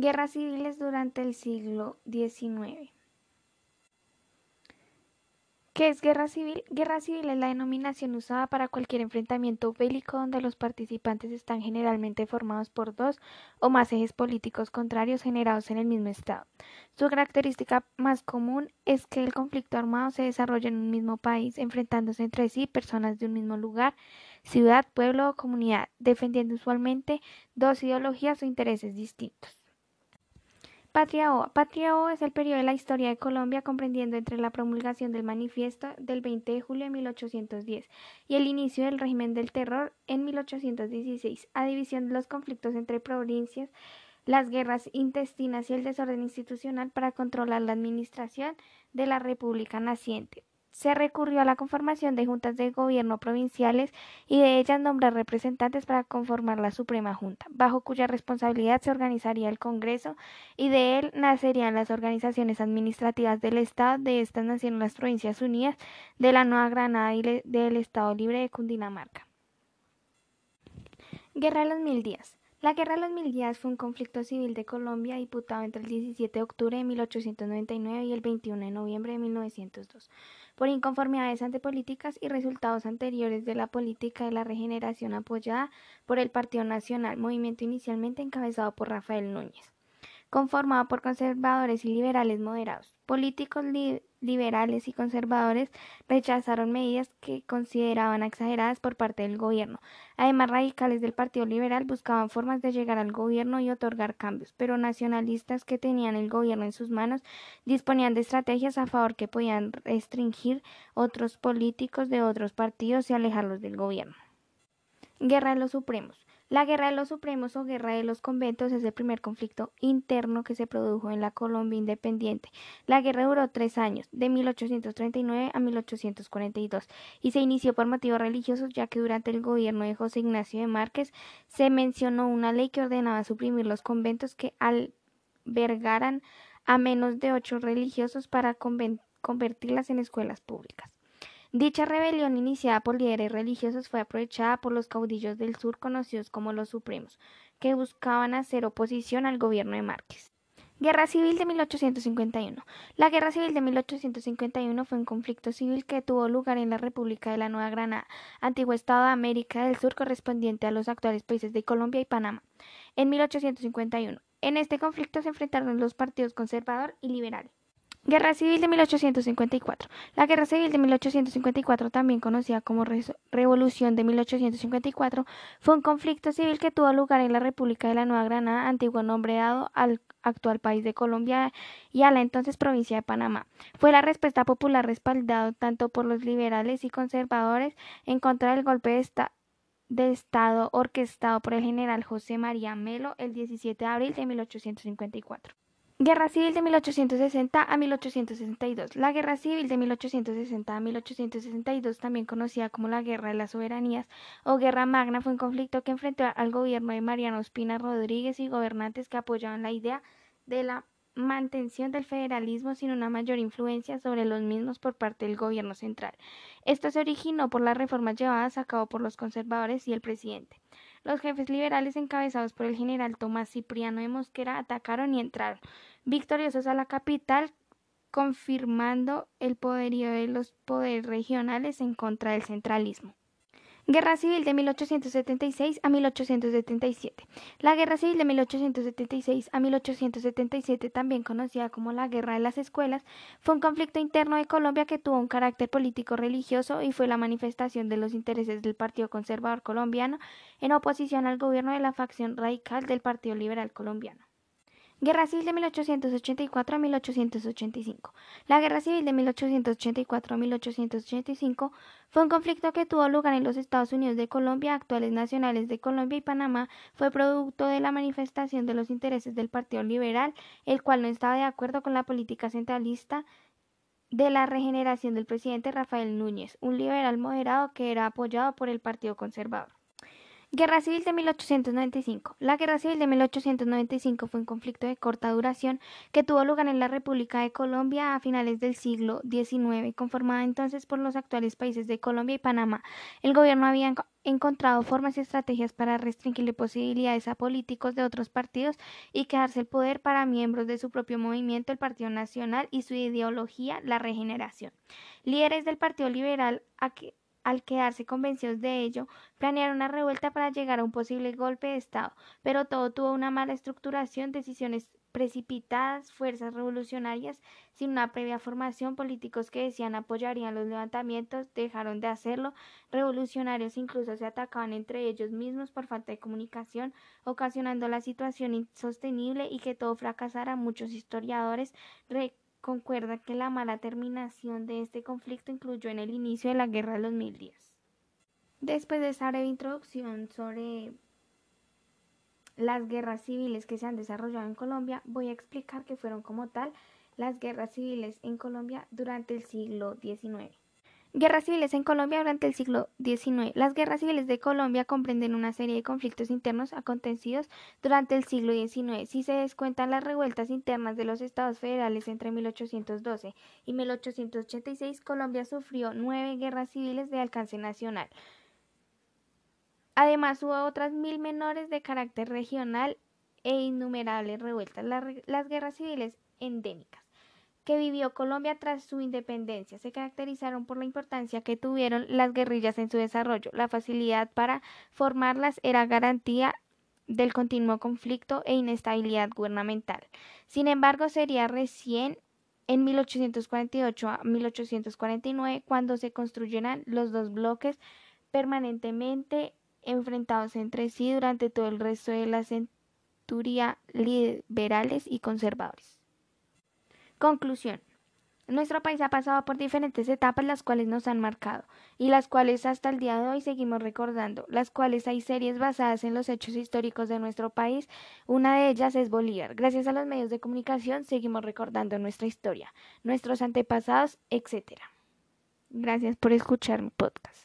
Guerras civiles durante el siglo XIX. ¿Qué es guerra civil? Guerra civil es la denominación usada para cualquier enfrentamiento bélico donde los participantes están generalmente formados por dos o más ejes políticos contrarios generados en el mismo Estado. Su característica más común es que el conflicto armado se desarrolla en un mismo país, enfrentándose entre sí personas de un mismo lugar, ciudad, pueblo o comunidad, defendiendo usualmente dos ideologías o intereses distintos. Patria O. Patria O es el periodo de la historia de Colombia comprendiendo entre la promulgación del manifiesto del 20 de julio de 1810 y el inicio del régimen del terror en 1816, a división de los conflictos entre provincias, las guerras intestinas y el desorden institucional para controlar la administración de la República naciente se recurrió a la conformación de juntas de gobierno provinciales y de ellas nombrar representantes para conformar la Suprema Junta, bajo cuya responsabilidad se organizaría el Congreso y de él nacerían las organizaciones administrativas del Estado. De estas nacieron las Provincias Unidas de la Nueva Granada y del Estado Libre de Cundinamarca. Guerra de los Mil Días. La Guerra de los Mil Días fue un conflicto civil de Colombia disputado entre el 17 de octubre de 1899 y el 21 de noviembre de 1902 por inconformidades antipolíticas y resultados anteriores de la política de la regeneración apoyada por el Partido Nacional, movimiento inicialmente encabezado por Rafael Núñez conformado por conservadores y liberales moderados. Políticos liberales y conservadores rechazaron medidas que consideraban exageradas por parte del gobierno. Además, radicales del Partido Liberal buscaban formas de llegar al gobierno y otorgar cambios, pero nacionalistas que tenían el gobierno en sus manos disponían de estrategias a favor que podían restringir otros políticos de otros partidos y alejarlos del gobierno. Guerra de los Supremos. La Guerra de los Supremos o Guerra de los Conventos es el primer conflicto interno que se produjo en la Colombia independiente. La guerra duró tres años, de 1839 a 1842, y se inició por motivos religiosos, ya que durante el gobierno de José Ignacio de Márquez se mencionó una ley que ordenaba suprimir los conventos que albergaran a menos de ocho religiosos para convertirlas en escuelas públicas. Dicha rebelión iniciada por líderes religiosos fue aprovechada por los caudillos del sur conocidos como los Supremos, que buscaban hacer oposición al gobierno de Márquez. Guerra Civil de 1851. La Guerra Civil de 1851 fue un conflicto civil que tuvo lugar en la República de la Nueva Granada, antiguo Estado de América del Sur correspondiente a los actuales países de Colombia y Panamá, en 1851. En este conflicto se enfrentaron los partidos conservador y liberal. Guerra Civil de 1854. La Guerra Civil de 1854, también conocida como Revolución de 1854, fue un conflicto civil que tuvo lugar en la República de la Nueva Granada, antiguo nombre dado al actual país de Colombia y a la entonces provincia de Panamá. Fue la respuesta popular respaldada tanto por los liberales y conservadores en contra del golpe de, de Estado orquestado por el general José María Melo el 17 de abril de 1854. Guerra Civil de 1860 a 1862. La Guerra Civil de 1860 a 1862, también conocida como la Guerra de las Soberanías o Guerra Magna, fue un conflicto que enfrentó al gobierno de Mariano Espina Rodríguez y gobernantes que apoyaban la idea de la mantención del federalismo sin una mayor influencia sobre los mismos por parte del gobierno central. Esto se originó por las reformas llevadas a cabo por los conservadores y el presidente. Los jefes liberales encabezados por el general Tomás Cipriano de Mosquera atacaron y entraron victoriosos a la capital, confirmando el poderío de los poderes regionales en contra del centralismo. Guerra Civil de 1876 a 1877. La Guerra Civil de 1876 a 1877, también conocida como la Guerra de las Escuelas, fue un conflicto interno de Colombia que tuvo un carácter político-religioso y fue la manifestación de los intereses del Partido Conservador Colombiano en oposición al gobierno de la facción radical del Partido Liberal Colombiano. Guerra Civil de 1884 a 1885. La Guerra Civil de 1884 a 1885 fue un conflicto que tuvo lugar en los Estados Unidos de Colombia, actuales nacionales de Colombia y Panamá. Fue producto de la manifestación de los intereses del Partido Liberal, el cual no estaba de acuerdo con la política centralista de la regeneración del presidente Rafael Núñez, un liberal moderado que era apoyado por el Partido Conservador. Guerra Civil de 1895. La Guerra Civil de 1895 fue un conflicto de corta duración que tuvo lugar en la República de Colombia a finales del siglo XIX, conformada entonces por los actuales países de Colombia y Panamá. El gobierno había encontrado formas y estrategias para restringirle posibilidades a políticos de otros partidos y quedarse el poder para miembros de su propio movimiento, el Partido Nacional, y su ideología, la regeneración. Líderes del Partido Liberal al quedarse convencidos de ello, planearon una revuelta para llegar a un posible golpe de Estado, pero todo tuvo una mala estructuración, decisiones precipitadas, fuerzas revolucionarias sin una previa formación, políticos que decían apoyarían los levantamientos, dejaron de hacerlo, revolucionarios incluso se atacaban entre ellos mismos por falta de comunicación, ocasionando la situación insostenible y que todo fracasara. Muchos historiadores concuerda que la mala terminación de este conflicto incluyó en el inicio de la Guerra de los Mil Días. Después de esa breve introducción sobre las guerras civiles que se han desarrollado en Colombia, voy a explicar que fueron como tal las guerras civiles en Colombia durante el siglo XIX. Guerras civiles en Colombia durante el siglo XIX. Las guerras civiles de Colombia comprenden una serie de conflictos internos acontecidos durante el siglo XIX. Si se descuentan las revueltas internas de los estados federales entre 1812 y 1886, Colombia sufrió nueve guerras civiles de alcance nacional. Además, hubo otras mil menores de carácter regional e innumerables revueltas. las guerras civiles endémicas que vivió Colombia tras su independencia se caracterizaron por la importancia que tuvieron las guerrillas en su desarrollo. La facilidad para formarlas era garantía del continuo conflicto e inestabilidad gubernamental. Sin embargo, sería recién en 1848 a 1849 cuando se construyeran los dos bloques permanentemente enfrentados entre sí durante todo el resto de la centuria liberales y conservadores. Conclusión. Nuestro país ha pasado por diferentes etapas las cuales nos han marcado y las cuales hasta el día de hoy seguimos recordando, las cuales hay series basadas en los hechos históricos de nuestro país. Una de ellas es Bolívar. Gracias a los medios de comunicación seguimos recordando nuestra historia, nuestros antepasados, etc. Gracias por escuchar mi podcast.